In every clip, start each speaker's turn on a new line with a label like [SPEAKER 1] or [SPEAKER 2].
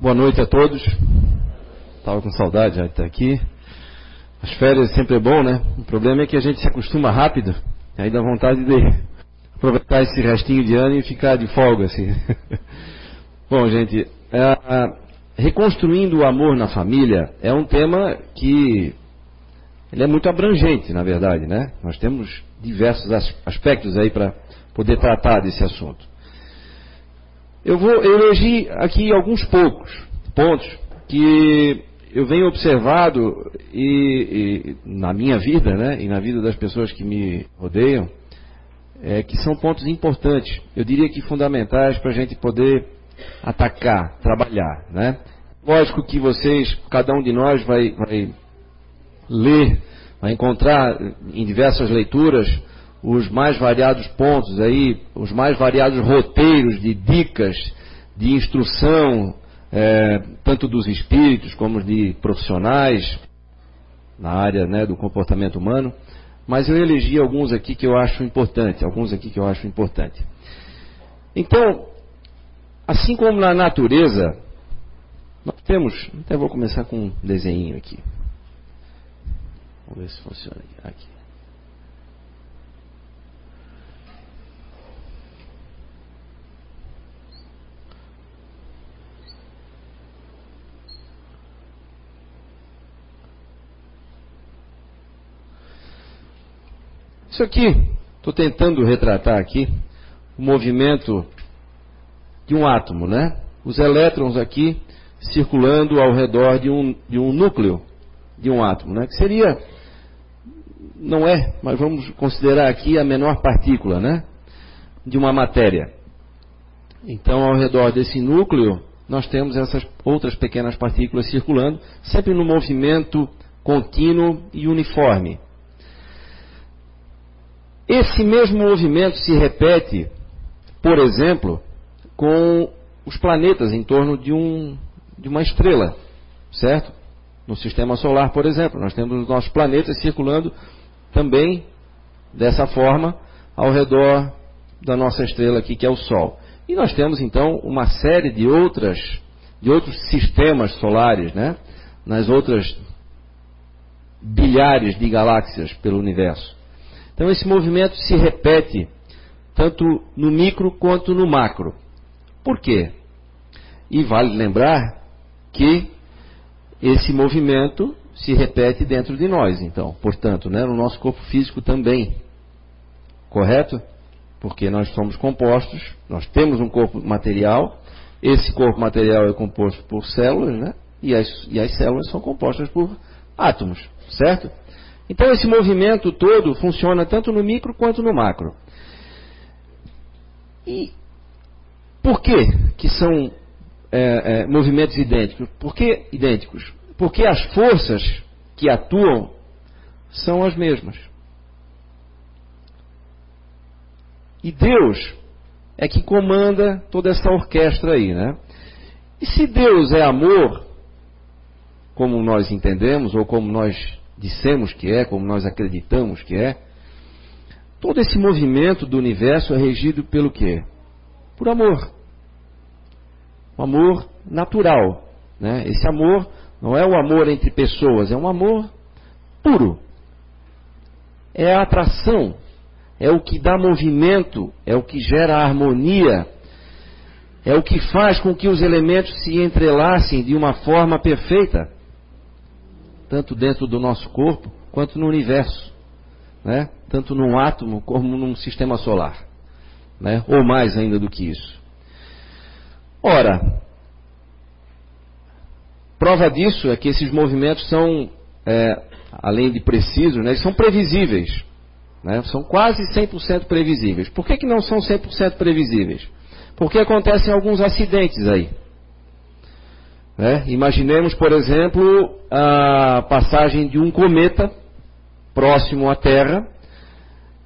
[SPEAKER 1] Boa noite a todos. Estava com saudade já de estar aqui. As férias sempre é bom, né? O problema é que a gente se acostuma rápido. Aí dá vontade de aproveitar esse restinho de ano e ficar de folga, assim. bom, gente, é, reconstruindo o amor na família é um tema que ele é muito abrangente, na verdade, né? Nós temos diversos aspectos aí para poder tratar desse assunto. Eu vou eleger aqui alguns poucos pontos que eu venho observado e, e, na minha vida, né, e na vida das pessoas que me rodeiam, é, que são pontos importantes, eu diria que fundamentais para a gente poder atacar, trabalhar, né? Lógico que vocês, cada um de nós vai, vai ler, vai encontrar em diversas leituras os mais variados pontos aí, os mais variados roteiros de dicas, de instrução, é, tanto dos espíritos como de profissionais na área né, do comportamento humano. Mas eu elegi alguns aqui que eu acho importante, alguns aqui que eu acho importante. Então, assim como na natureza, nós temos, até vou começar com um desenho aqui. Vamos ver se funciona aqui. Isso aqui, estou tentando retratar aqui o movimento de um átomo, né? Os elétrons aqui circulando ao redor de um, de um núcleo de um átomo, né? Que seria, não é, mas vamos considerar aqui a menor partícula, né? De uma matéria. Então, ao redor desse núcleo, nós temos essas outras pequenas partículas circulando, sempre no movimento contínuo e uniforme. Esse mesmo movimento se repete, por exemplo, com os planetas em torno de, um, de uma estrela, certo? No sistema solar, por exemplo, nós temos os nossos planetas circulando também dessa forma ao redor da nossa estrela aqui, que é o Sol. E nós temos então uma série de outras de outros sistemas solares, né? Nas outras bilhares de galáxias pelo universo. Então esse movimento se repete tanto no micro quanto no macro. Por quê? E vale lembrar que esse movimento se repete dentro de nós, então, portanto, né, no nosso corpo físico também. Correto? Porque nós somos compostos, nós temos um corpo material, esse corpo material é composto por células, né? E as, e as células são compostas por átomos, certo? Então esse movimento todo funciona tanto no micro quanto no macro. E por que, que são é, é, movimentos idênticos? Por que idênticos? Porque as forças que atuam são as mesmas. E Deus é que comanda toda essa orquestra aí, né? E se Deus é amor, como nós entendemos, ou como nós dissemos que é, como nós acreditamos que é, todo esse movimento do universo é regido pelo quê? Por amor. Amor natural. Né? Esse amor não é o amor entre pessoas, é um amor puro. É a atração, é o que dá movimento, é o que gera harmonia, é o que faz com que os elementos se entrelacem de uma forma perfeita tanto dentro do nosso corpo quanto no universo, né? tanto num átomo como num sistema solar, né? ou mais ainda do que isso. Ora, prova disso é que esses movimentos são, é, além de precisos, né, são previsíveis. Né? São quase 100% previsíveis. Por que, que não são 100% previsíveis? Porque acontecem alguns acidentes aí. Né? Imaginemos, por exemplo, a passagem de um cometa próximo à Terra.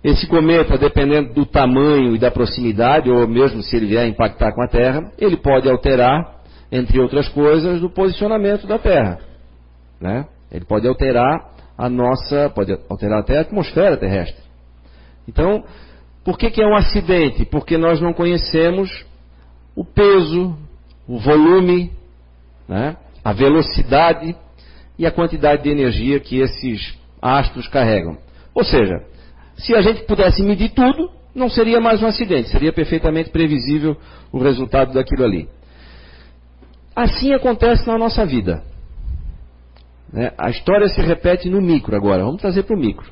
[SPEAKER 1] Esse cometa, dependendo do tamanho e da proximidade, ou mesmo se ele vier impactar com a Terra, ele pode alterar, entre outras coisas, o posicionamento da Terra. Né? Ele pode alterar a nossa, pode alterar até a atmosfera terrestre. Então, por que, que é um acidente? Porque nós não conhecemos o peso, o volume né? a velocidade e a quantidade de energia que esses astros carregam. Ou seja, se a gente pudesse medir tudo, não seria mais um acidente, seria perfeitamente previsível o resultado daquilo ali. Assim acontece na nossa vida. Né? A história se repete no micro agora. Vamos trazer para o micro.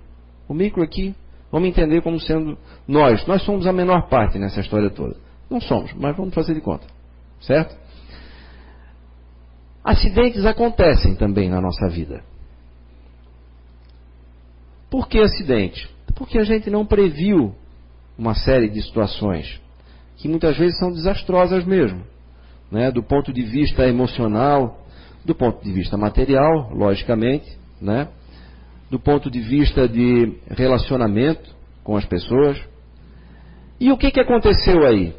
[SPEAKER 1] O micro aqui, vamos entender como sendo nós. Nós somos a menor parte nessa história toda. Não somos, mas vamos fazer de conta. Certo? Acidentes acontecem também na nossa vida. Por que acidente? Porque a gente não previu uma série de situações que muitas vezes são desastrosas mesmo, né? do ponto de vista emocional, do ponto de vista material, logicamente, né? do ponto de vista de relacionamento com as pessoas. E o que, que aconteceu aí,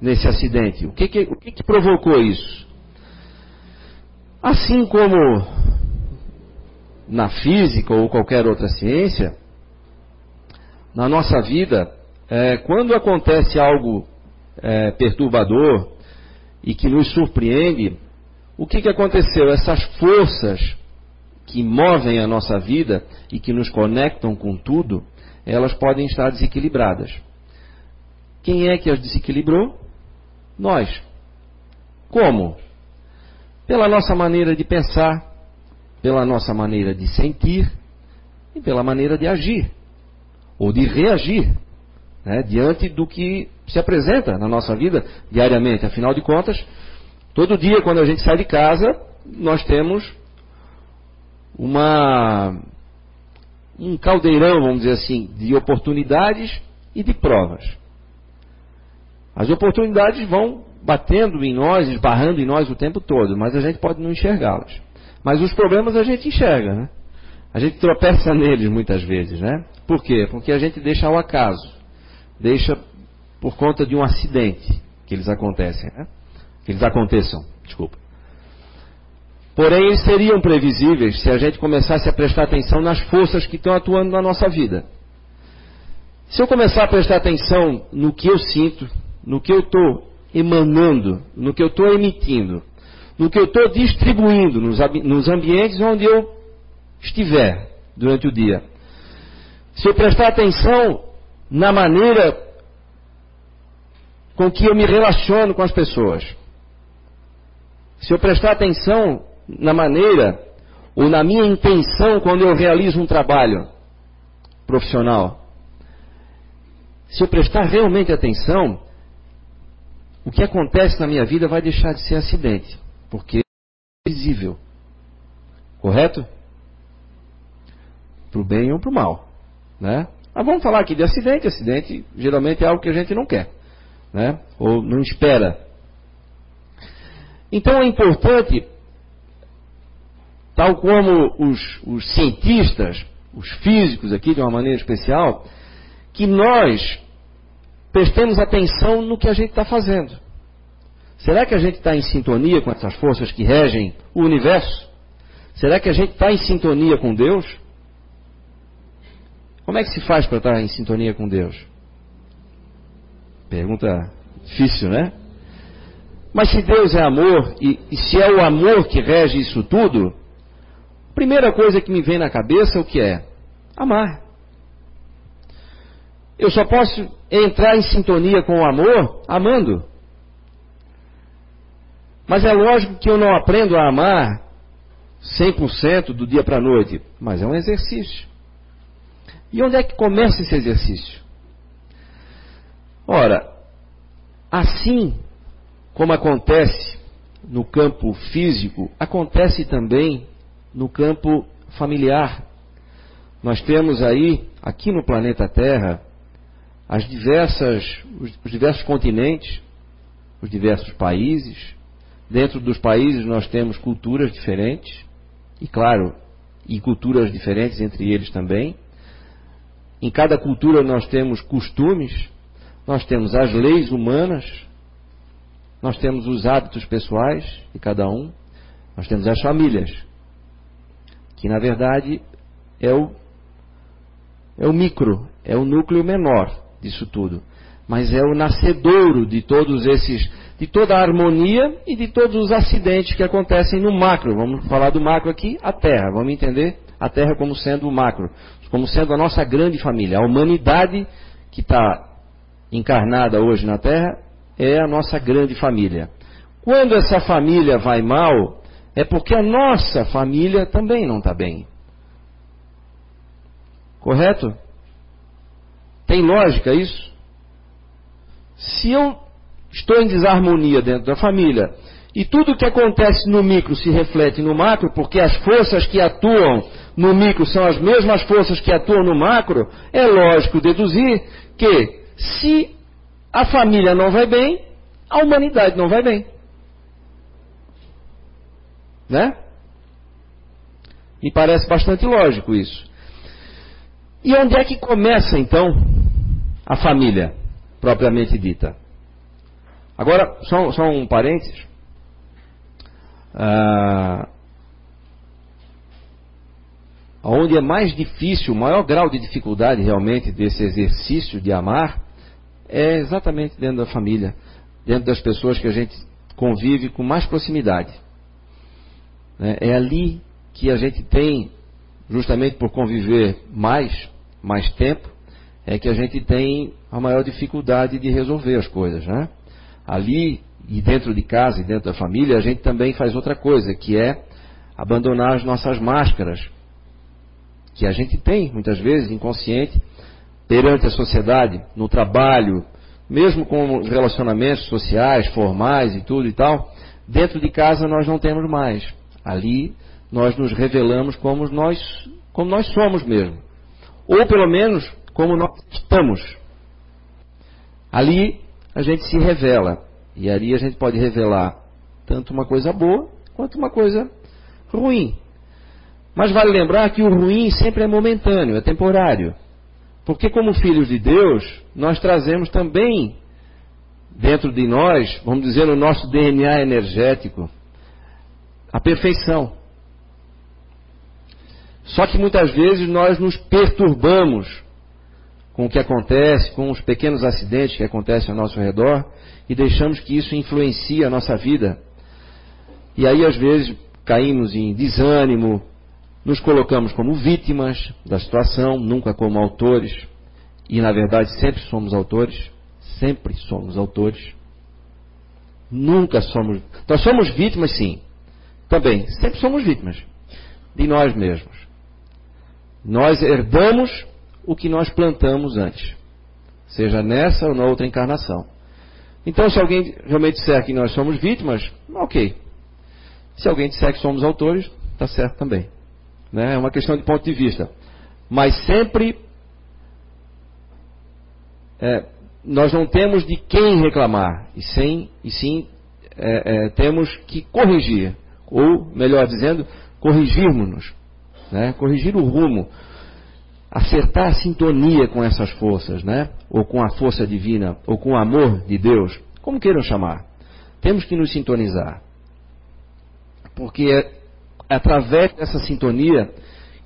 [SPEAKER 1] nesse acidente? O que, que, o que, que provocou isso? Assim como na física ou qualquer outra ciência, na nossa vida, é, quando acontece algo é, perturbador e que nos surpreende, o que, que aconteceu? Essas forças que movem a nossa vida e que nos conectam com tudo, elas podem estar desequilibradas. Quem é que as desequilibrou? Nós. Como? Pela nossa maneira de pensar, pela nossa maneira de sentir e pela maneira de agir ou de reagir né, diante do que se apresenta na nossa vida diariamente. Afinal de contas, todo dia quando a gente sai de casa, nós temos uma um caldeirão, vamos dizer assim, de oportunidades e de provas. As oportunidades vão batendo em nós, esbarrando em nós o tempo todo, mas a gente pode não enxergá-las. Mas os problemas a gente enxerga, né? A gente tropeça neles muitas vezes, né? Por quê? Porque a gente deixa ao acaso, deixa por conta de um acidente que eles acontecem, né? Que eles aconteçam, desculpa. Porém, eles seriam previsíveis se a gente começasse a prestar atenção nas forças que estão atuando na nossa vida. Se eu começar a prestar atenção no que eu sinto, no que eu estou emanando, no que eu estou emitindo, no que eu estou distribuindo nos, nos ambientes onde eu estiver durante o dia. Se eu prestar atenção na maneira com que eu me relaciono com as pessoas, se eu prestar atenção na maneira ou na minha intenção quando eu realizo um trabalho profissional, se eu prestar realmente atenção, o que acontece na minha vida vai deixar de ser acidente porque é visível. Correto? Para o bem ou para o mal. Né? Mas vamos falar aqui de acidente. Acidente geralmente é algo que a gente não quer. Né? Ou não espera. Então é importante, tal como os, os cientistas, os físicos aqui de uma maneira especial, que nós prestemos atenção no que a gente está fazendo. Será que a gente está em sintonia com essas forças que regem o universo? Será que a gente está em sintonia com Deus? Como é que se faz para estar em sintonia com Deus? Pergunta difícil, né? Mas se Deus é amor e, e se é o amor que rege isso tudo, a primeira coisa que me vem na cabeça é o que é? Amar. Eu só posso entrar em sintonia com o amor amando. Mas é lógico que eu não aprendo a amar 100% do dia para a noite, mas é um exercício. E onde é que começa esse exercício? Ora, assim como acontece no campo físico, acontece também no campo familiar. Nós temos aí, aqui no planeta Terra, as diversas, os diversos continentes, os diversos países, Dentro dos países nós temos culturas diferentes, e claro, e culturas diferentes entre eles também. Em cada cultura nós temos costumes, nós temos as leis humanas, nós temos os hábitos pessoais de cada um, nós temos as famílias, que na verdade é o, é o micro, é o núcleo menor disso tudo. mas é o nascedouro de todos esses, de toda a harmonia e de todos os acidentes que acontecem no macro. Vamos falar do macro aqui, a Terra. Vamos entender a Terra como sendo o macro, como sendo a nossa grande família. A humanidade que está encarnada hoje na Terra é a nossa grande família. Quando essa família vai mal, é porque a nossa família também não está bem. Correto? Lógica isso? Se eu estou em desarmonia dentro da família e tudo que acontece no micro se reflete no macro, porque as forças que atuam no micro são as mesmas forças que atuam no macro, é lógico deduzir que se a família não vai bem, a humanidade não vai bem. Né? Me parece bastante lógico isso. E onde é que começa então a família, propriamente dita? Agora, só, só um parênteses. Ah, onde é mais difícil, o maior grau de dificuldade realmente desse exercício de amar, é exatamente dentro da família, dentro das pessoas que a gente convive com mais proximidade. Né? É ali que a gente tem, justamente por conviver mais, mais tempo, é que a gente tem a maior dificuldade de resolver as coisas. Né? Ali, e dentro de casa e dentro da família, a gente também faz outra coisa, que é abandonar as nossas máscaras, que a gente tem, muitas vezes, inconsciente, perante a sociedade, no trabalho, mesmo com os relacionamentos sociais, formais e tudo e tal, dentro de casa nós não temos mais. Ali nós nos revelamos como nós, como nós somos mesmo. Ou pelo menos como nós estamos. Ali a gente se revela. E ali a gente pode revelar tanto uma coisa boa quanto uma coisa ruim. Mas vale lembrar que o ruim sempre é momentâneo, é temporário. Porque, como filhos de Deus, nós trazemos também dentro de nós, vamos dizer, no nosso DNA energético, a perfeição. Só que muitas vezes nós nos perturbamos com o que acontece, com os pequenos acidentes que acontecem ao nosso redor e deixamos que isso influencie a nossa vida. E aí, às vezes, caímos em desânimo, nos colocamos como vítimas da situação, nunca como autores. E, na verdade, sempre somos autores. Sempre somos autores. Nunca somos. Nós somos vítimas, sim, também, sempre somos vítimas de nós mesmos. Nós herdamos o que nós plantamos antes, seja nessa ou na outra encarnação. Então, se alguém realmente disser que nós somos vítimas, ok. Se alguém disser que somos autores, está certo também. Né? É uma questão de ponto de vista. Mas sempre é, nós não temos de quem reclamar, e, sem, e sim é, é, temos que corrigir ou, melhor dizendo, corrigirmos-nos, né? corrigir o rumo, acertar a sintonia com essas forças, né? ou com a força divina, ou com o amor de Deus, como queiram chamar. Temos que nos sintonizar. Porque é através dessa sintonia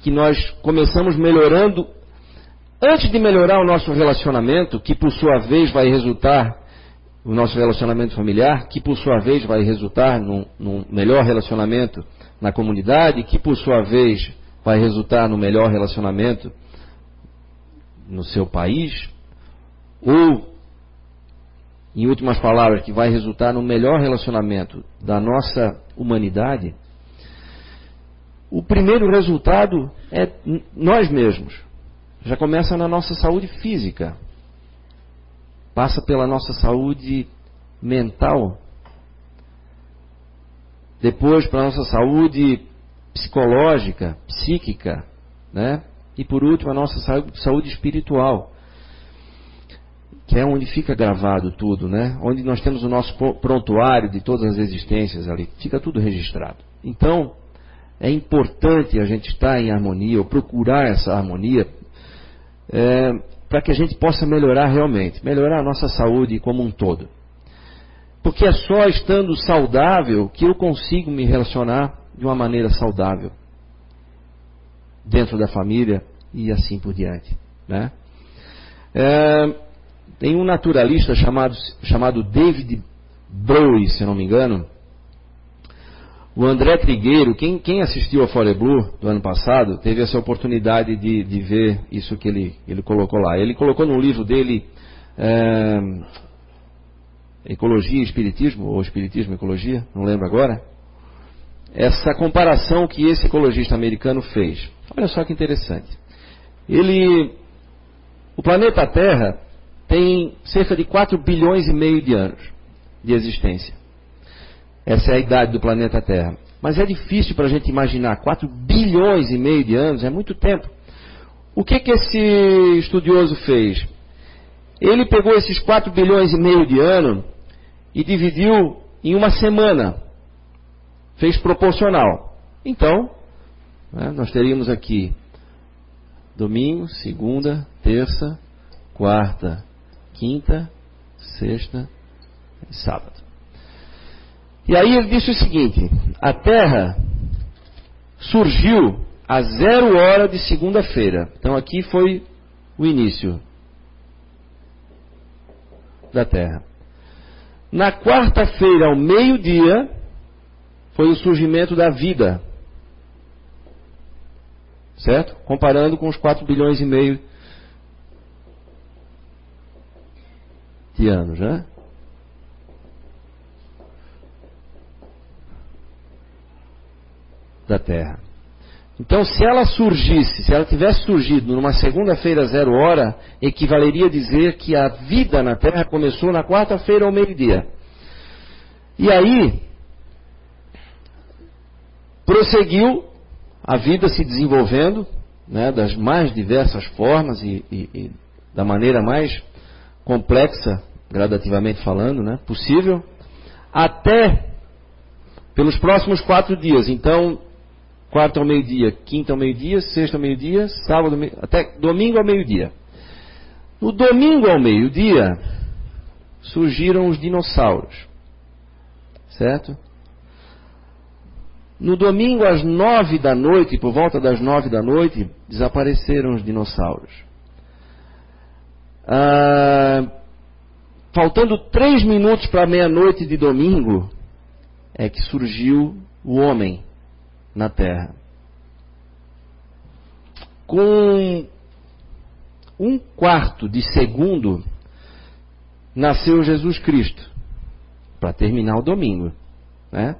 [SPEAKER 1] que nós começamos melhorando, antes de melhorar o nosso relacionamento, que por sua vez vai resultar o nosso relacionamento familiar, que por sua vez vai resultar num, num melhor relacionamento na comunidade, que por sua vez vai resultar no melhor relacionamento no seu país, ou, em últimas palavras, que vai resultar no melhor relacionamento da nossa humanidade, o primeiro resultado é nós mesmos. Já começa na nossa saúde física passa pela nossa saúde mental, depois para nossa saúde psicológica, psíquica, né? E por último a nossa saúde espiritual, que é onde fica gravado tudo, né? Onde nós temos o nosso prontuário de todas as existências ali, fica tudo registrado. Então, é importante a gente estar em harmonia, ou procurar essa harmonia, é, para que a gente possa melhorar realmente, melhorar a nossa saúde como um todo. Porque é só estando saudável que eu consigo me relacionar de uma maneira saudável dentro da família e assim por diante. Né? É, tem um naturalista chamado, chamado David Bowie, se não me engano. O André Trigueiro, quem, quem assistiu a Fore Blue do ano passado, teve essa oportunidade de, de ver isso que ele, ele colocou lá. Ele colocou no livro dele é, Ecologia e Espiritismo, ou Espiritismo e Ecologia, não lembro agora, essa comparação que esse ecologista americano fez. Olha só que interessante. Ele, o planeta Terra tem cerca de 4 bilhões e meio de anos de existência. Essa é a idade do planeta Terra. Mas é difícil para a gente imaginar 4 bilhões e meio de anos, é muito tempo. O que, que esse estudioso fez? Ele pegou esses 4 bilhões e meio de anos e dividiu em uma semana. Fez proporcional. Então, né, nós teríamos aqui domingo, segunda, terça, quarta, quinta, sexta e sábado. E aí ele disse o seguinte: a Terra surgiu a zero hora de segunda-feira. Então aqui foi o início da Terra. Na quarta-feira, ao meio-dia, foi o surgimento da vida. Certo? Comparando com os 4 bilhões e meio de anos, né? da Terra. Então, se ela surgisse, se ela tivesse surgido numa segunda-feira zero hora, equivaleria a dizer que a vida na Terra começou na quarta-feira ao meio-dia. E aí, prosseguiu a vida se desenvolvendo, né, das mais diversas formas e, e, e, da maneira mais complexa, gradativamente falando, né, possível, até pelos próximos quatro dias. Então, quarta ao meio-dia, quinta ao meio-dia, sexta ao meio-dia, sábado, até domingo ao meio-dia. No domingo ao meio-dia, surgiram os dinossauros. Certo? No domingo às nove da noite, por volta das nove da noite, desapareceram os dinossauros. Ah, faltando três minutos para meia-noite de domingo, é que surgiu o homem na terra. Com um quarto de segundo, nasceu Jesus Cristo, para terminar o domingo. Né?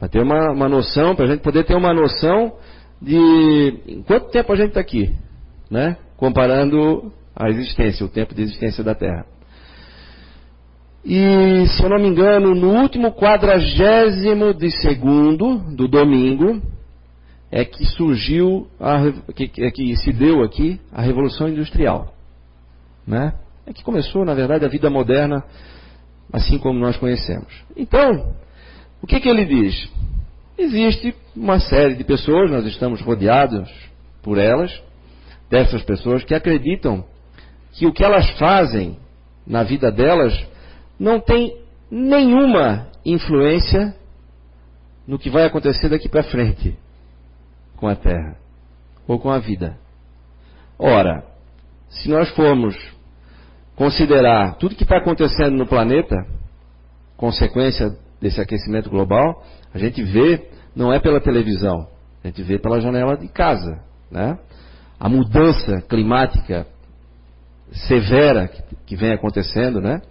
[SPEAKER 1] Para ter uma, uma noção, para a gente poder ter uma noção de quanto tempo a gente está aqui, né? comparando a existência, o tempo de existência da Terra. E, se eu não me engano, no último quadragésimo de segundo do domingo, é que surgiu, a, que, é que se deu aqui a Revolução Industrial. Né? É que começou, na verdade, a vida moderna, assim como nós conhecemos. Então, o que, que ele diz? Existe uma série de pessoas, nós estamos rodeados por elas, dessas pessoas que acreditam que o que elas fazem na vida delas não tem nenhuma influência no que vai acontecer daqui para frente com a Terra ou com a vida. Ora, se nós formos considerar tudo que está acontecendo no planeta, consequência desse aquecimento global, a gente vê, não é pela televisão, a gente vê pela janela de casa. Né? A mudança climática severa que, vem acontecendo, né?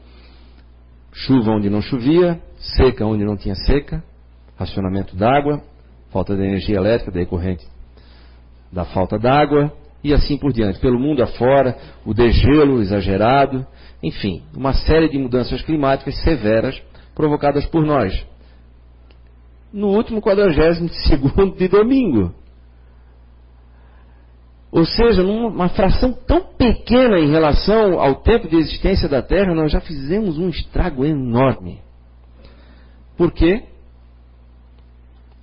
[SPEAKER 1] chuva onde não chovia, seca onde não tinha seca, racionamento d'água, falta de energia elétrica decorrente da falta d'água e assim por diante. Pelo mundo afora, o degelo exagerado, enfim, uma série de mudanças climáticas severas provocadas por nós. No último 42 segundo de domingo. Ou seja, numa fração tão pequena em relação ao tempo de existência da Terra, nós já fizemos um estrago enorme. Por quê?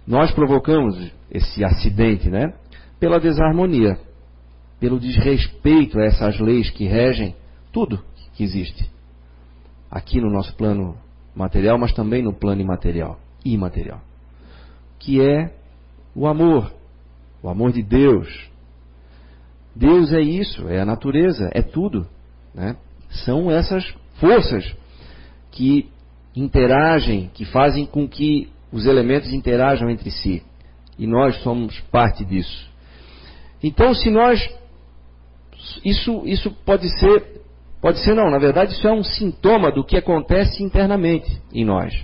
[SPEAKER 1] Nós provocamos esse acidente, né? Pela desarmonia, pelo desrespeito a essas leis que regem tudo que existe aqui no nosso plano material, mas também no plano imaterial, imaterial, que é o amor, o amor de Deus, Deus é isso, é a natureza, é tudo. Né? São essas forças que interagem, que fazem com que os elementos interajam entre si. E nós somos parte disso. Então, se nós. Isso, isso pode ser. Pode ser não, na verdade, isso é um sintoma do que acontece internamente em nós.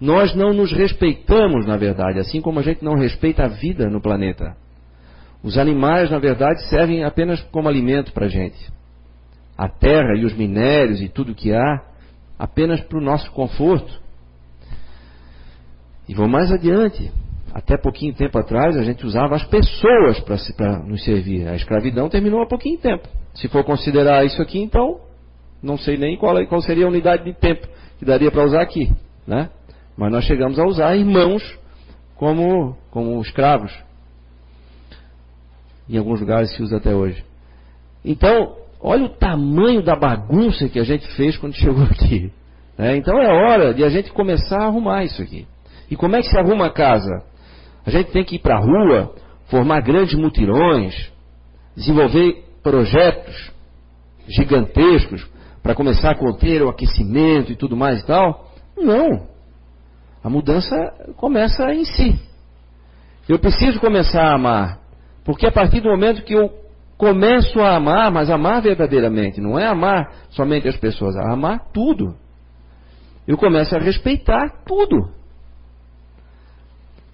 [SPEAKER 1] Nós não nos respeitamos, na verdade, assim como a gente não respeita a vida no planeta. Os animais, na verdade, servem apenas como alimento para a gente. A terra e os minérios e tudo que há, apenas para o nosso conforto. E vou mais adiante. Até pouquinho tempo atrás, a gente usava as pessoas para nos servir. A escravidão terminou há pouquinho tempo. Se for considerar isso aqui, então, não sei nem qual, qual seria a unidade de tempo que daria para usar aqui. Né? Mas nós chegamos a usar irmãos como, como escravos. Em alguns lugares se usa até hoje. Então, olha o tamanho da bagunça que a gente fez quando chegou aqui. É, então é hora de a gente começar a arrumar isso aqui. E como é que se arruma a casa? A gente tem que ir para a rua, formar grandes mutirões, desenvolver projetos gigantescos para começar a conter o aquecimento e tudo mais e tal. Não. A mudança começa em si. Eu preciso começar a amar. Porque a partir do momento que eu começo a amar, mas amar verdadeiramente, não é amar somente as pessoas, é amar tudo. Eu começo a respeitar tudo.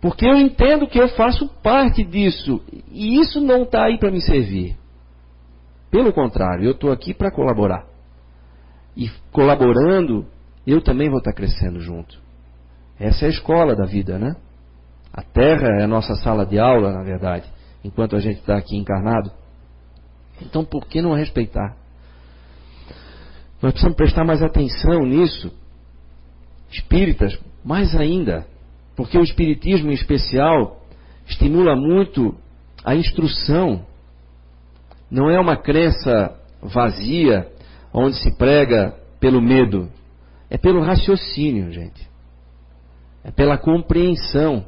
[SPEAKER 1] Porque eu entendo que eu faço parte disso. E isso não está aí para me servir. Pelo contrário, eu estou aqui para colaborar. E colaborando, eu também vou estar tá crescendo junto. Essa é a escola da vida, né? A terra é a nossa sala de aula, na verdade, enquanto a gente está aqui encarnado. Então, por que não respeitar? Nós precisamos prestar mais atenção nisso. Espíritas, mais ainda, porque o Espiritismo em especial estimula muito a instrução. Não é uma crença vazia, onde se prega pelo medo. É pelo raciocínio, gente é pela compreensão.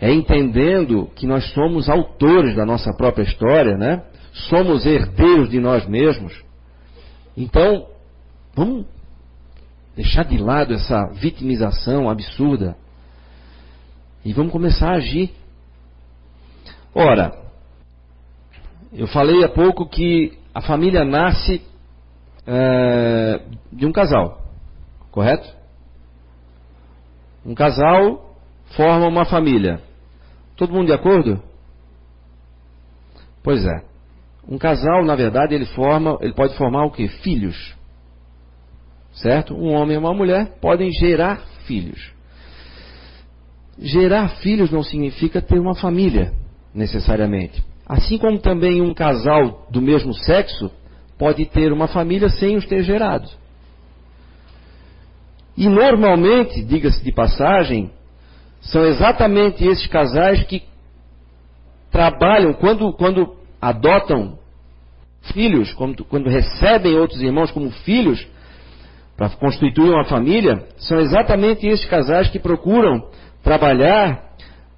[SPEAKER 1] É entendendo que nós somos autores da nossa própria história, né? Somos herdeiros de nós mesmos. Então, vamos deixar de lado essa vitimização absurda e vamos começar a agir. Ora, eu falei há pouco que a família nasce é, de um casal, correto? Um casal forma uma família. Todo mundo de acordo? Pois é. Um casal, na verdade, ele forma, ele pode formar o que? Filhos. Certo? Um homem e uma mulher podem gerar filhos. Gerar filhos não significa ter uma família, necessariamente. Assim como também um casal do mesmo sexo pode ter uma família sem os ter gerado. E normalmente, diga-se de passagem, são exatamente esses casais que trabalham, quando, quando adotam filhos, quando, quando recebem outros irmãos como filhos, para constituir uma família, são exatamente esses casais que procuram trabalhar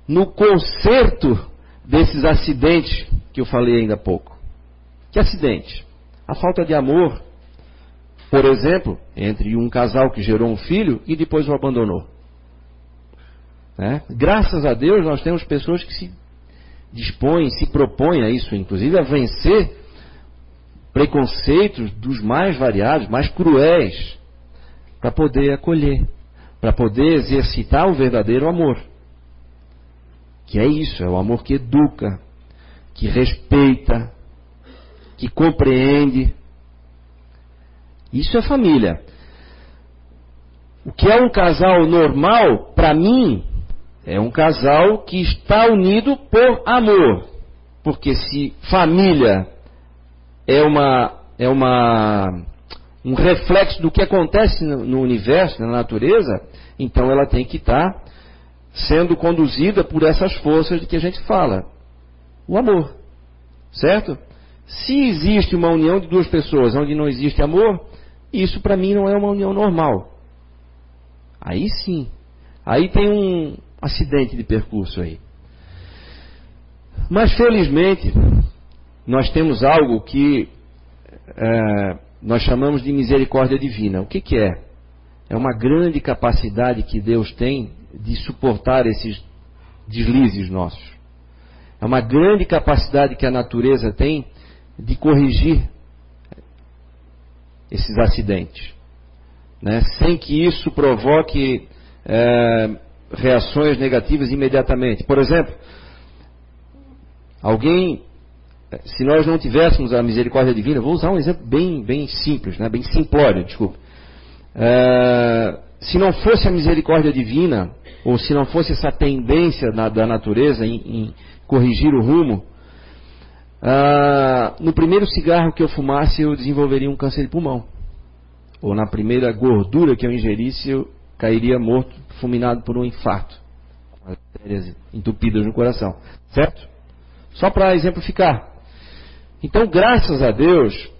[SPEAKER 1] no conserto desses acidentes que eu falei ainda há pouco. Que acidente? A falta de amor, por exemplo, entre um casal que gerou um filho e depois o abandonou. Né? Graças a Deus nós temos pessoas que se dispõem, se propõem a isso, inclusive a vencer preconceitos dos mais variados, mais cruéis, para poder acolher, para poder exercitar o verdadeiro amor. Que é isso, é o amor que educa, que respeita, que compreende, isso é família. O que é um casal normal, para mim, é um casal que está unido por amor. Porque se família é uma é uma um reflexo do que acontece no, no universo, na natureza, então ela tem que estar sendo conduzida por essas forças de que a gente fala. O amor. Certo? Se existe uma união de duas pessoas onde não existe amor, isso para mim não é uma união normal. Aí sim. Aí tem um acidente de percurso aí. Mas felizmente, nós temos algo que é, nós chamamos de misericórdia divina. O que, que é? É uma grande capacidade que Deus tem de suportar esses deslizes nossos. É uma grande capacidade que a natureza tem de corrigir esses acidentes, né? sem que isso provoque é, reações negativas imediatamente. Por exemplo, alguém, se nós não tivéssemos a misericórdia divina, vou usar um exemplo bem, bem simples, né? bem simplório, desculpa. É, se não fosse a misericórdia divina, ou se não fosse essa tendência na, da natureza em, em, corrigir o rumo, ah, no primeiro cigarro que eu fumasse eu desenvolveria um câncer de pulmão. Ou na primeira gordura que eu ingerisse eu cairia morto, fulminado por um infarto. Artérias entupidas no coração. Certo? Só para exemplificar. Então, graças a Deus,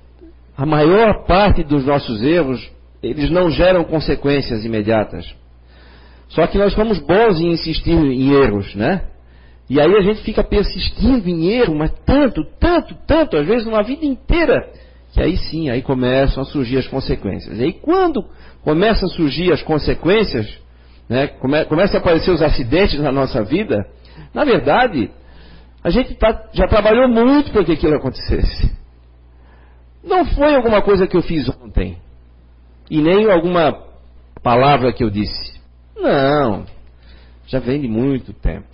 [SPEAKER 1] a maior parte dos nossos erros eles não geram consequências imediatas. Só que nós somos bons em insistir em erros, né? E aí a gente fica persistindo em erro, mas tanto, tanto, tanto, às vezes uma vida inteira, que aí sim, aí começam a surgir as consequências. E aí quando começam a surgir as consequências, né, come, começam a aparecer os acidentes na nossa vida, na verdade, a gente tá, já trabalhou muito para que aquilo acontecesse. Não foi alguma coisa que eu fiz ontem e nem alguma palavra que eu disse. Não, já vem de muito tempo.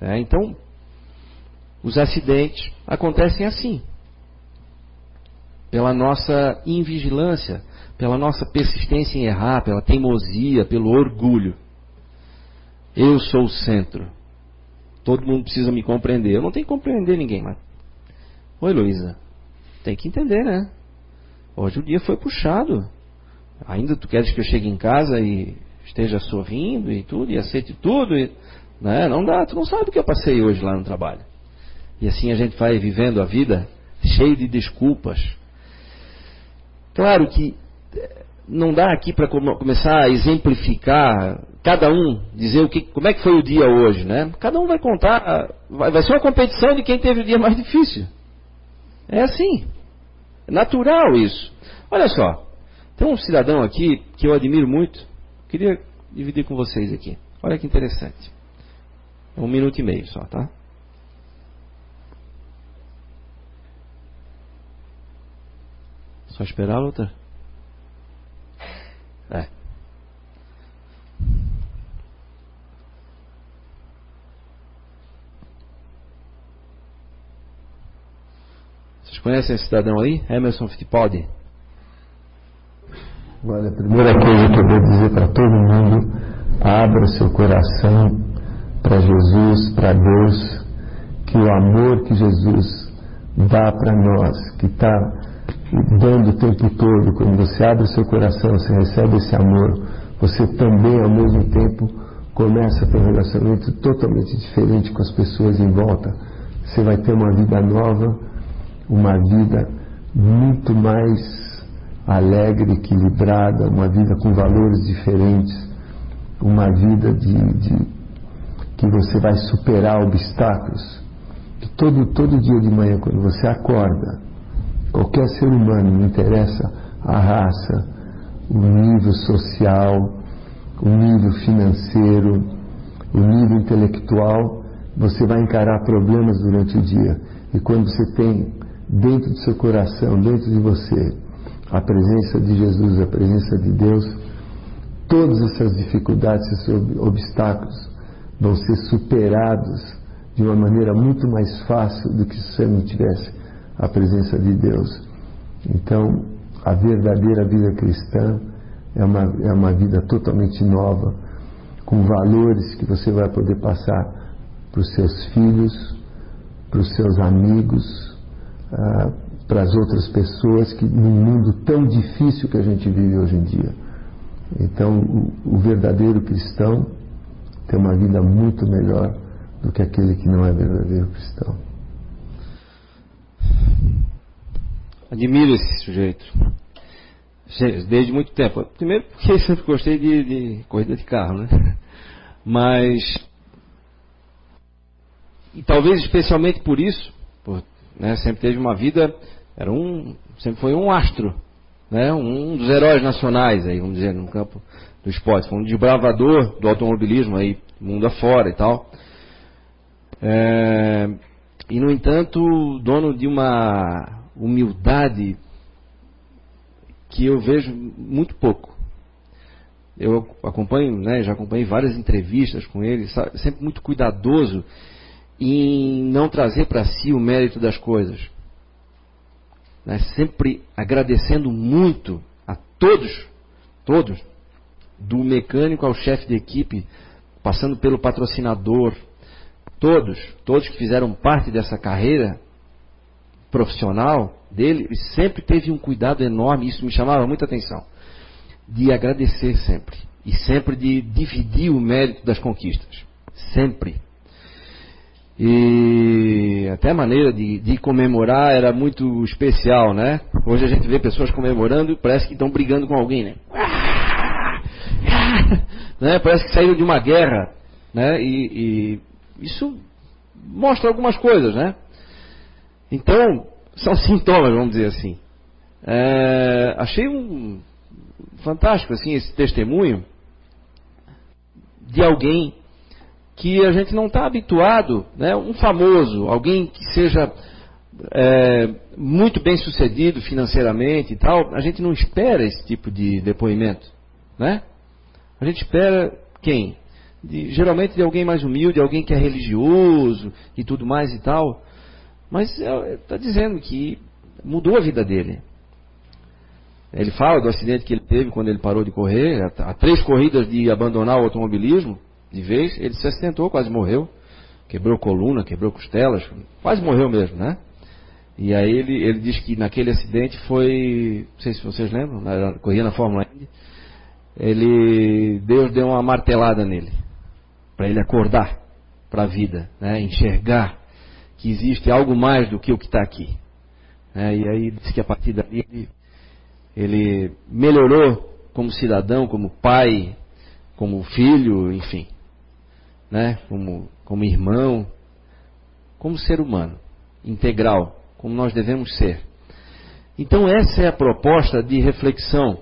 [SPEAKER 1] Né? Então, os acidentes acontecem assim. Pela nossa invigilância, pela nossa persistência em errar, pela teimosia, pelo orgulho. Eu sou o centro. Todo mundo precisa me compreender. Eu não tenho que compreender ninguém, mas. Oi, Luísa. Tem que entender, né? Hoje o dia foi puxado. Ainda tu queres que eu chegue em casa e esteja sorrindo e tudo, e aceite tudo, e, né? não dá, tu não sabe o que eu passei hoje lá no trabalho. E assim a gente vai vivendo a vida cheio de desculpas. Claro que eh, não dá aqui para começar a exemplificar, cada um dizer o que, como é que foi o dia hoje, né? Cada um vai contar, vai, vai ser uma competição de quem teve o dia mais difícil. É assim. É natural isso. Olha só, tem um cidadão aqui que eu admiro muito, queria dividir com vocês aqui. Olha que interessante. É um minuto e meio só, tá? Só esperar a outra? É. Vocês conhecem esse cidadão aí? Emerson Fittipaldi?
[SPEAKER 2] Olha, a primeira coisa que eu vou dizer para todo mundo, abra seu coração para Jesus, para Deus, que o amor que Jesus dá para nós, que está dando o tempo todo, quando você abre seu coração, você recebe esse amor, você também ao mesmo tempo começa a ter um relacionamento totalmente diferente com as pessoas em volta. Você vai ter uma vida nova, uma vida muito mais alegre, equilibrada, uma vida com valores diferentes, uma vida de, de que você vai superar obstáculos. Que todo, todo dia de manhã, quando você acorda, qualquer ser humano, não interessa a raça, o nível social, o nível financeiro, o nível intelectual, você vai encarar problemas durante o dia. E quando você tem dentro do seu coração, dentro de você, a presença de Jesus, a presença de Deus, todas essas dificuldades, esses obstáculos vão ser superados de uma maneira muito mais fácil do que se você não tivesse a presença de Deus. Então, a verdadeira vida cristã é uma, é uma vida totalmente nova, com valores que você vai poder passar para os seus filhos, para os seus amigos, ah, para as outras pessoas que num mundo tão difícil que a gente vive hoje em dia. Então, o, o verdadeiro cristão tem uma vida muito melhor do que aquele que não é verdadeiro cristão.
[SPEAKER 1] Admiro esse sujeito. Desde muito tempo. Primeiro porque sempre gostei de, de corrida de carro, né? Mas. E talvez especialmente por isso, por, né, sempre teve uma vida Era um, sempre foi um astro, né? um dos heróis nacionais, aí, vamos dizer, no campo do esporte. Foi um desbravador do automobilismo aí, mundo afora e tal. É, e, no entanto, dono de uma humildade que eu vejo muito pouco. Eu acompanho, né, já acompanhei várias entrevistas com ele, sempre muito cuidadoso em não trazer para si o mérito das coisas. Né, sempre agradecendo muito a todos, todos, do mecânico ao chefe de equipe, passando pelo patrocinador, todos, todos que fizeram parte dessa carreira profissional dele, sempre teve um cuidado enorme, isso me chamava muita atenção, de agradecer sempre e sempre de dividir o mérito das conquistas, sempre. E até a maneira de, de, comemorar era muito especial, né? Hoje a gente vê pessoas comemorando e parece que estão brigando com alguém, né? né? Parece que saíram de uma guerra, né? E, e isso mostra algumas coisas, né? Então, são sintomas, vamos dizer assim. É, achei um fantástico assim esse testemunho de alguém que a gente não está habituado, né? um famoso, alguém que seja é, muito bem sucedido financeiramente e tal, a gente não espera esse tipo de depoimento. Né? A gente espera quem? De, geralmente de alguém mais humilde, alguém que é religioso e tudo mais e tal. Mas está é, dizendo que mudou a vida dele. Ele fala do acidente que ele teve quando ele parou de correr, há três corridas de abandonar o automobilismo, de vez, ele se acidentou, quase morreu. Quebrou coluna, quebrou costelas, quase morreu mesmo, né? E aí ele, ele diz que naquele acidente foi, não sei se vocês lembram, na, corria na Fórmula Indy, ele, Deus deu uma martelada nele, para ele acordar para a vida, né? enxergar que existe algo mais do que o que está aqui. É, e aí diz que a partir dali ele, ele melhorou como cidadão, como pai, como filho, enfim, né? como, como irmão, como ser humano, integral, como nós devemos ser. Então essa é a proposta de reflexão.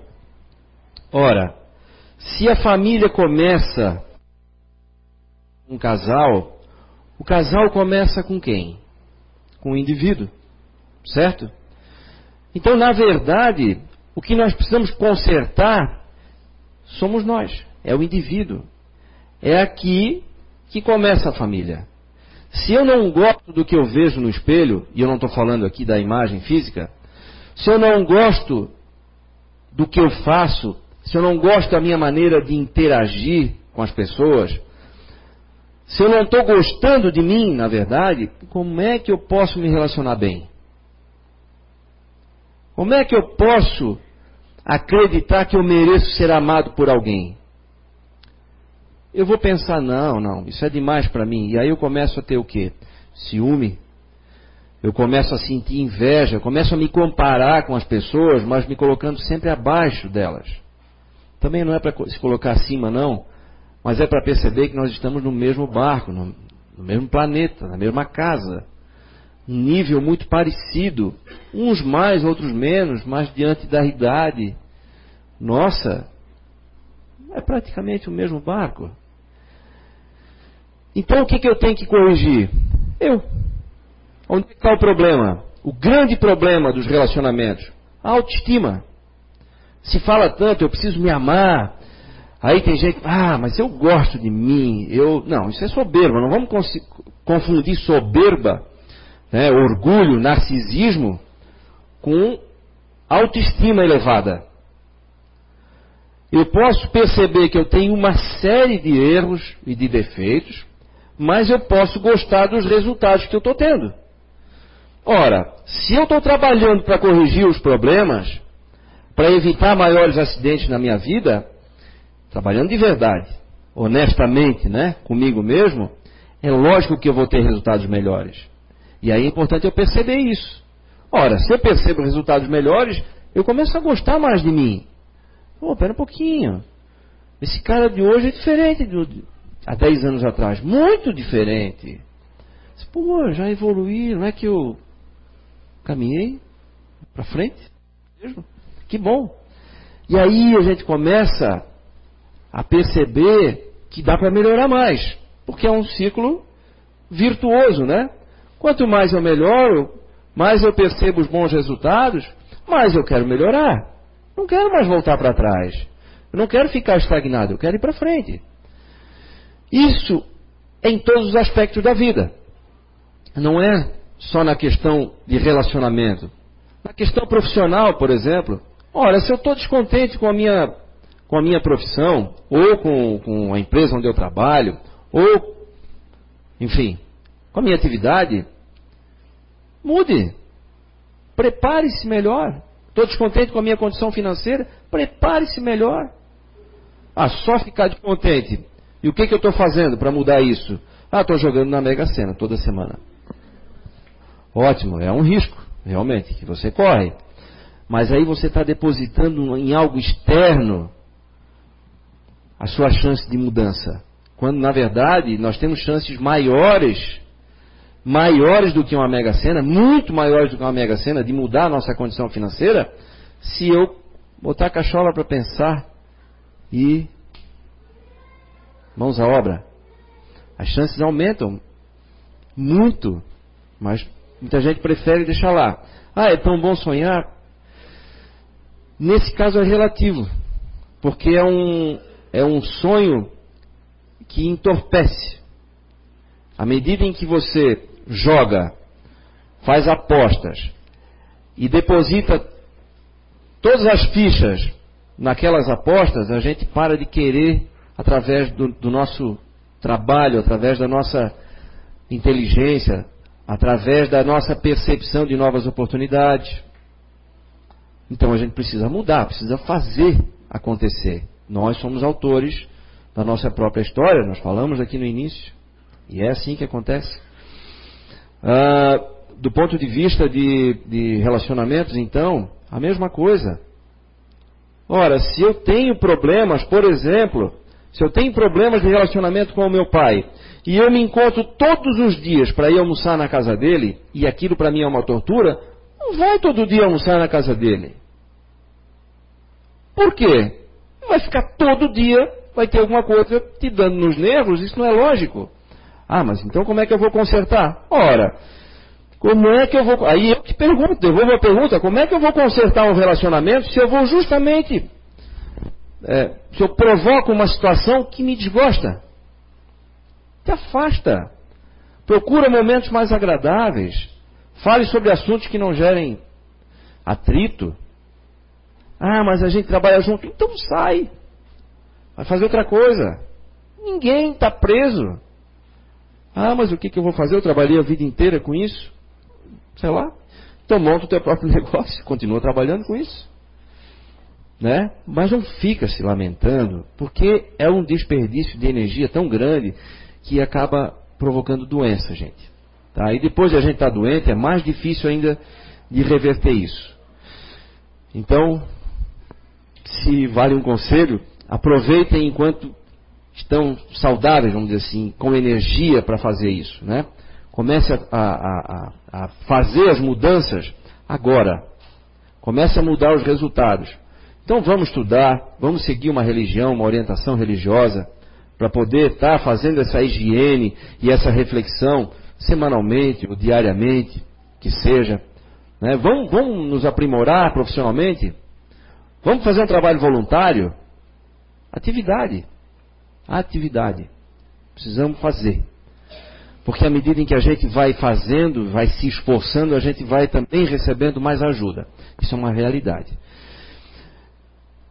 [SPEAKER 1] Ora, se a família começa um casal o casal começa com quem? Com o indivíduo, certo? Então, na verdade, o que nós precisamos consertar somos nós, é o indivíduo. É aqui que começa a família. Se eu não gosto do que eu vejo no espelho, e eu não estou falando aqui da imagem física, se eu não gosto do que eu faço, se eu não gosto da minha maneira de interagir com as pessoas, se eu não estou gostando de mim, na verdade, como é que eu posso me relacionar bem? Como é que eu posso acreditar que eu mereço ser amado por alguém? Eu vou pensar, não, não, isso é demais para mim. E aí eu começo a ter o quê? Ciúme. Eu começo a sentir inveja, começo a me comparar com as pessoas, mas me colocando sempre abaixo delas. Também não é para se colocar acima, não mas é para perceber que nós estamos no mesmo barco, no, no mesmo planeta, na mesma casa. Um nível muito parecido, uns mais, outros menos, mas diante da idade. Nossa, é praticamente o mesmo barco. Então o que, que eu tenho que corrigir? Eu. Onde está o problema? O grande problema dos relacionamentos? A autoestima. Se fala tanto, eu preciso me amar, Aí tem gente, ah, mas eu gosto de mim, eu. Não, isso é soberba, não vamos confundir soberba, né, orgulho, narcisismo, com autoestima elevada. Eu posso perceber que eu tenho uma série de erros e de defeitos, mas eu posso gostar dos resultados que eu estou tendo. Ora, se eu estou trabalhando para corrigir os problemas, para evitar maiores acidentes na minha vida, trabalhando de verdade, honestamente, né, comigo mesmo, é lógico que eu vou ter resultados melhores. E aí é importante eu perceber isso. Ora, se eu percebo resultados melhores, eu começo a gostar mais de mim. Pô, pera um pouquinho. Esse cara de hoje é diferente do, há 10 anos atrás. Muito diferente. Pô, já evoluí, não é que eu caminhei? para frente. Que bom. E aí a gente começa a perceber que dá para melhorar mais, porque é um ciclo virtuoso, né? Quanto mais eu melhoro, mais eu percebo os bons resultados, mais eu quero melhorar. Não quero mais voltar para trás. Eu não quero ficar estagnado, eu quero ir para frente. Isso em todos os aspectos da vida. Não é só na questão de relacionamento. Na questão profissional, por exemplo, Ora, se eu estou descontente com a minha, com a minha profissão, ou com, com a empresa onde eu trabalho, ou, enfim, com a minha atividade, mude. Prepare-se melhor. Estou descontente com a minha condição financeira, prepare-se melhor. Ah, só ficar descontente. E o que, que eu estou fazendo para mudar isso? Ah, estou jogando na Mega Sena toda semana. Ótimo, é um risco, realmente, que você corre. Mas aí você está depositando em algo externo a sua chance de mudança. Quando na verdade nós temos chances maiores, maiores do que uma mega sena, muito maiores do que uma mega sena, de mudar a nossa condição financeira, se eu botar a cachola para pensar e mãos à obra. As chances aumentam muito, mas muita gente prefere deixar lá. Ah, é tão bom sonhar. Nesse caso é relativo, porque é um, é um sonho que entorpece. À medida em que você joga, faz apostas e deposita todas as fichas naquelas apostas, a gente para de querer, através do, do nosso trabalho, através da nossa inteligência, através da nossa percepção de novas oportunidades. Então a gente precisa mudar, precisa fazer acontecer. Nós somos autores da nossa própria história, nós falamos aqui no início, e é assim que acontece. Ah, do ponto de vista de, de relacionamentos, então, a mesma coisa. Ora, se eu tenho problemas, por exemplo, se eu tenho problemas de relacionamento com o meu pai, e eu me encontro todos os dias para ir almoçar na casa dele, e aquilo para mim é uma tortura, não vai todo dia almoçar na casa dele. Por quê? Vai ficar todo dia, vai ter alguma coisa te dando nos nervos, isso não é lógico. Ah, mas então como é que eu vou consertar? Ora, como é que eu vou. Aí eu te pergunto, devolvo a pergunta, como é que eu vou consertar um relacionamento se eu vou justamente. É, se eu provoco uma situação que me desgosta? Te afasta. Procura momentos mais agradáveis. Fale sobre assuntos que não gerem atrito. Ah, mas a gente trabalha junto. Então sai. Vai fazer outra coisa. Ninguém está preso. Ah, mas o que, que eu vou fazer? Eu trabalhei a vida inteira com isso. Sei lá. Então monta o teu próprio negócio. Continua trabalhando com isso. Né? Mas não fica se lamentando, porque é um desperdício de energia tão grande que acaba provocando doença, gente. Tá? E depois de a gente estar tá doente, é mais difícil ainda de reverter isso. Então, se vale um conselho, aproveitem enquanto estão saudáveis, vamos dizer assim, com energia para fazer isso. Né? Comece a, a, a, a fazer as mudanças agora. Comece a mudar os resultados. Então vamos estudar, vamos seguir uma religião, uma orientação religiosa, para poder estar tá fazendo essa higiene e essa reflexão semanalmente ou diariamente, que seja. Né? Vamos, vamos nos aprimorar profissionalmente? Vamos fazer um trabalho voluntário? Atividade. Atividade. Precisamos fazer. Porque à medida em que a gente vai fazendo, vai se esforçando, a gente vai também recebendo mais ajuda. Isso é uma realidade.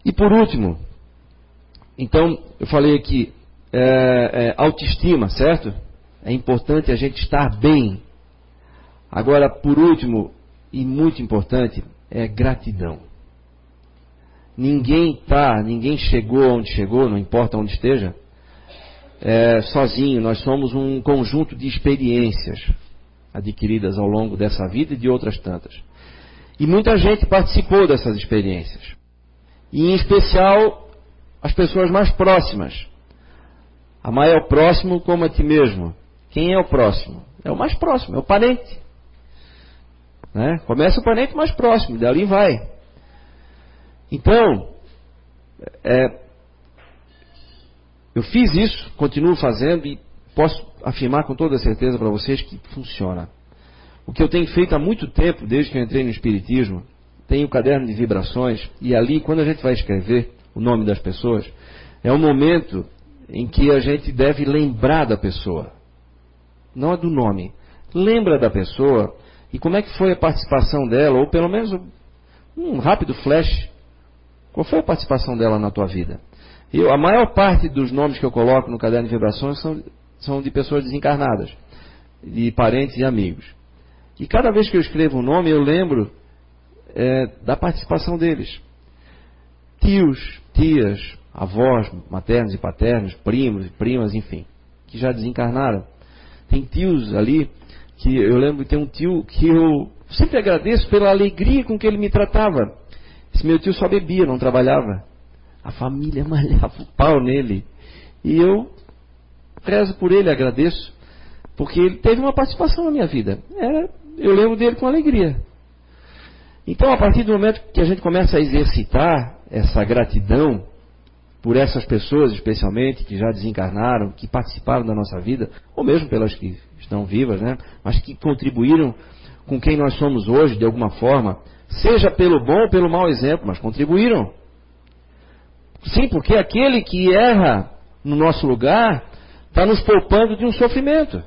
[SPEAKER 1] E por último, então, eu falei aqui, é, é, autoestima, certo? É importante a gente estar bem. Agora, por último, e muito importante, é gratidão. Ninguém tá, ninguém chegou onde chegou, não importa onde esteja, é, sozinho. Nós somos um conjunto de experiências adquiridas ao longo dessa vida e de outras tantas. E muita gente participou dessas experiências. E em especial as pessoas mais próximas. Amar é o próximo como a ti mesmo. Quem é o próximo? É o mais próximo, é o parente. Né? Começa o parente mais próximo, dali vai. Então, é, eu fiz isso, continuo fazendo e posso afirmar com toda certeza para vocês que funciona. O que eu tenho feito há muito tempo, desde que eu entrei no Espiritismo, tenho o caderno de vibrações e ali, quando a gente vai escrever o nome das pessoas, é o momento em que a gente deve lembrar da pessoa. Não é do nome. Lembra da pessoa e como é que foi a participação dela, ou pelo menos um rápido flash. Qual foi a participação dela na tua vida? Eu, a maior parte dos nomes que eu coloco no caderno de vibrações são, são de pessoas desencarnadas, de parentes e amigos. E cada vez que eu escrevo um nome, eu lembro é, da participação deles. Tios, tias, avós maternos e paternos, primos e primas, enfim, que já desencarnaram. Tem tios ali que eu lembro tem um tio que eu sempre agradeço pela alegria com que ele me tratava. Esse meu tio só bebia, não trabalhava. A família malhava o pau nele. E eu rezo por ele, agradeço, porque ele teve uma participação na minha vida. É, eu lembro dele com alegria. Então, a partir do momento que a gente começa a exercitar essa gratidão por essas pessoas, especialmente, que já desencarnaram, que participaram da nossa vida, ou mesmo pelas que estão vivas, né? mas que contribuíram com quem nós somos hoje, de alguma forma, seja pelo bom ou pelo mau exemplo, mas contribuíram. Porque aquele que erra no nosso lugar está nos poupando de um sofrimento.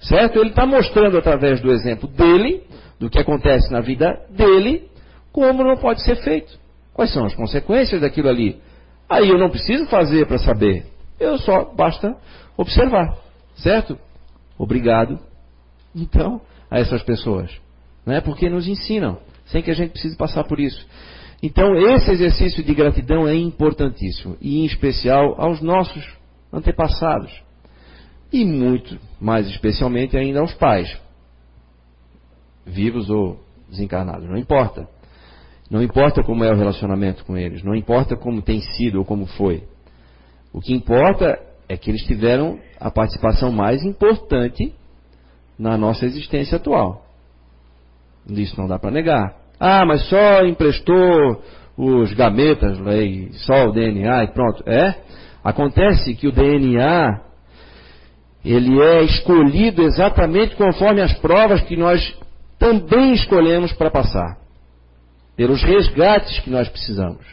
[SPEAKER 1] Certo? Ele está mostrando através do exemplo dele, do que acontece na vida dele, como não pode ser feito. Quais são as consequências daquilo ali? Aí eu não preciso fazer para saber. Eu só basta observar. Certo? Obrigado. Então, a essas pessoas. Não é porque nos ensinam, sem que a gente precise passar por isso. Então, esse exercício de gratidão é importantíssimo, e em especial aos nossos antepassados. E muito mais especialmente ainda aos pais, vivos ou desencarnados, não importa. Não importa como é o relacionamento com eles, não importa como tem sido ou como foi. O que importa é que eles tiveram a participação mais importante na nossa existência atual. Isso não dá para negar. Ah, mas só emprestou os gametas, só o DNA e pronto. É? Acontece que o DNA ele é escolhido exatamente conforme as provas que nós também escolhemos para passar pelos resgates que nós precisamos.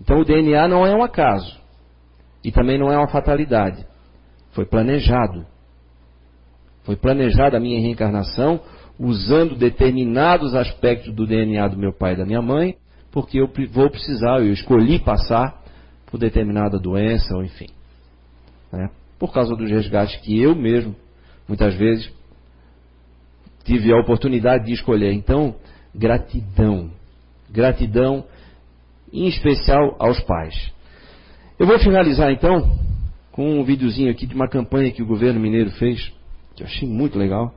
[SPEAKER 1] Então o DNA não é um acaso e também não é uma fatalidade. Foi planejado. Foi planejada a minha reencarnação usando determinados aspectos do DNA do meu pai e da minha mãe, porque eu vou precisar, eu escolhi passar por determinada doença ou enfim. Né? Por causa dos resgates que eu mesmo, muitas vezes, tive a oportunidade de escolher. Então, gratidão. Gratidão, em especial aos pais. Eu vou finalizar então com um videozinho aqui de uma campanha que o governo mineiro fez, que eu achei muito legal.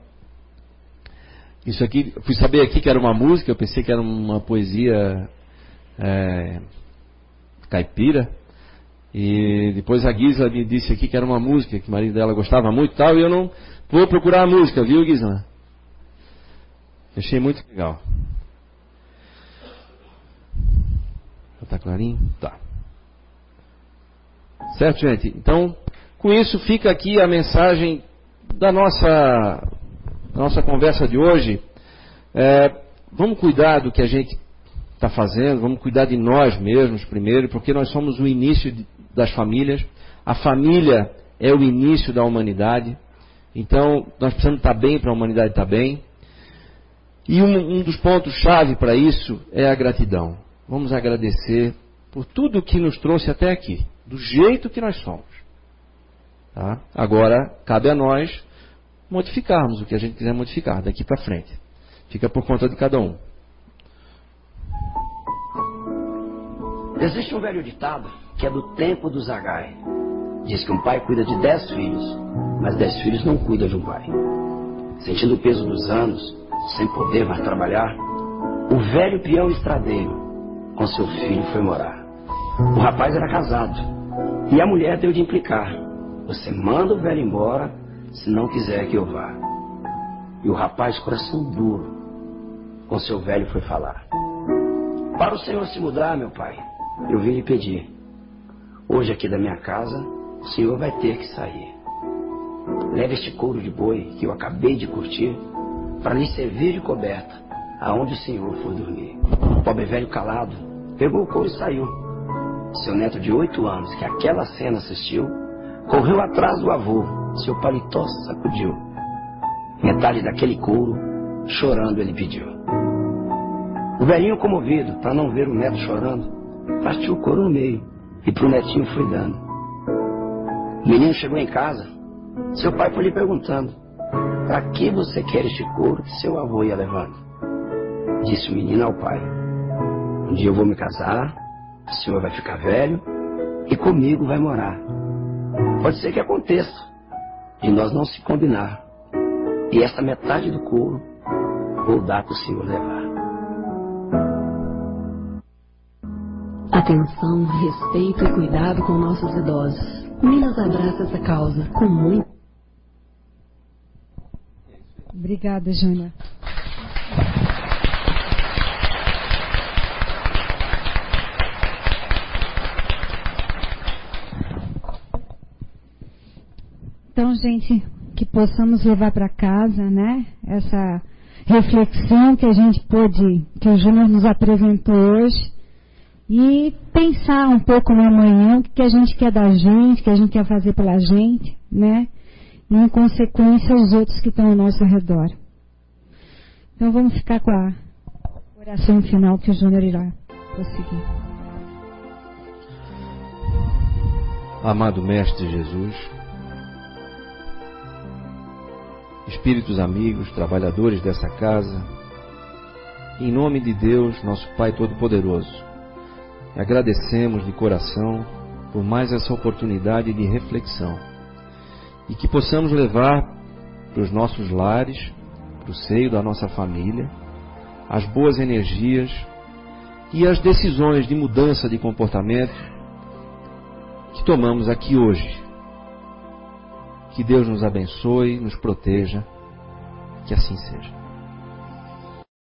[SPEAKER 1] Isso aqui, fui saber aqui que era uma música, eu pensei que era uma poesia é, caipira. E depois a Gisela me disse aqui que era uma música que o marido dela gostava muito e tal, e eu não vou procurar a música, viu, Gisela? Achei muito legal. Tá clarinho? Tá. Certo, gente? Então, com isso fica aqui a mensagem da nossa, nossa conversa de hoje. É, vamos cuidar do que a gente está fazendo, vamos cuidar de nós mesmos primeiro, porque nós somos o início de, das famílias. A família é o início da humanidade. Então, nós precisamos estar bem para a humanidade estar bem. E um, um dos pontos-chave para isso é a gratidão vamos agradecer por tudo que nos trouxe até aqui, do jeito que nós somos. Tá? Agora, cabe a nós modificarmos o que a gente quiser modificar daqui para frente. Fica por conta de cada um.
[SPEAKER 3] Existe um velho ditado que é do tempo do Zagai. Diz que um pai cuida de dez filhos, mas dez filhos não cuidam de um pai. Sentindo o peso dos anos, sem poder mais trabalhar, o velho peão estradeiro com seu filho foi morar. O rapaz era casado e a mulher deu de implicar: Você manda o velho embora se não quiser que eu vá. E o rapaz, coração duro, com seu velho foi falar. Para o senhor se mudar, meu pai, eu vim lhe pedir. Hoje aqui da minha casa, o senhor vai ter que sair. Leve este couro de boi que eu acabei de curtir para lhe servir de coberta aonde o senhor for dormir. O pobre velho calado pegou o couro e saiu. Seu neto de oito anos, que aquela cena assistiu, correu atrás do avô, seu paletó sacudiu. Metade daquele couro, chorando, ele pediu. O velhinho, comovido, para não ver o neto chorando, partiu o couro no meio e pro netinho foi dando. O menino chegou em casa, seu pai foi lhe perguntando: Para que você quer este couro que seu avô ia levando? Disse o menino ao pai: Um dia eu vou me casar, o senhor vai ficar velho e comigo vai morar. Pode ser que aconteça de nós não se combinar e esta metade do couro vou dar para o senhor levar.
[SPEAKER 4] Atenção, respeito e cuidado com nossos idosos. Minas abraça essa causa com muito.
[SPEAKER 5] Obrigada, Júnior. Então, gente, que possamos levar para casa, né? Essa reflexão que a gente pôde, que o Júnior nos apresentou hoje, e pensar um pouco no amanhã, o que a gente quer da gente, o que a gente quer fazer pela gente, né? E em consequência os outros que estão ao nosso redor. Então vamos ficar com a oração final que o Júnior irá prosseguir.
[SPEAKER 1] Amado Mestre Jesus, espíritos amigos, trabalhadores dessa casa, em nome de Deus, nosso Pai Todo-Poderoso, agradecemos de coração por mais essa oportunidade de reflexão e que possamos levar para os nossos lares, para o seio da nossa família, as boas energias e as decisões de mudança de comportamento que tomamos aqui hoje que Deus nos abençoe, nos proteja, que assim seja.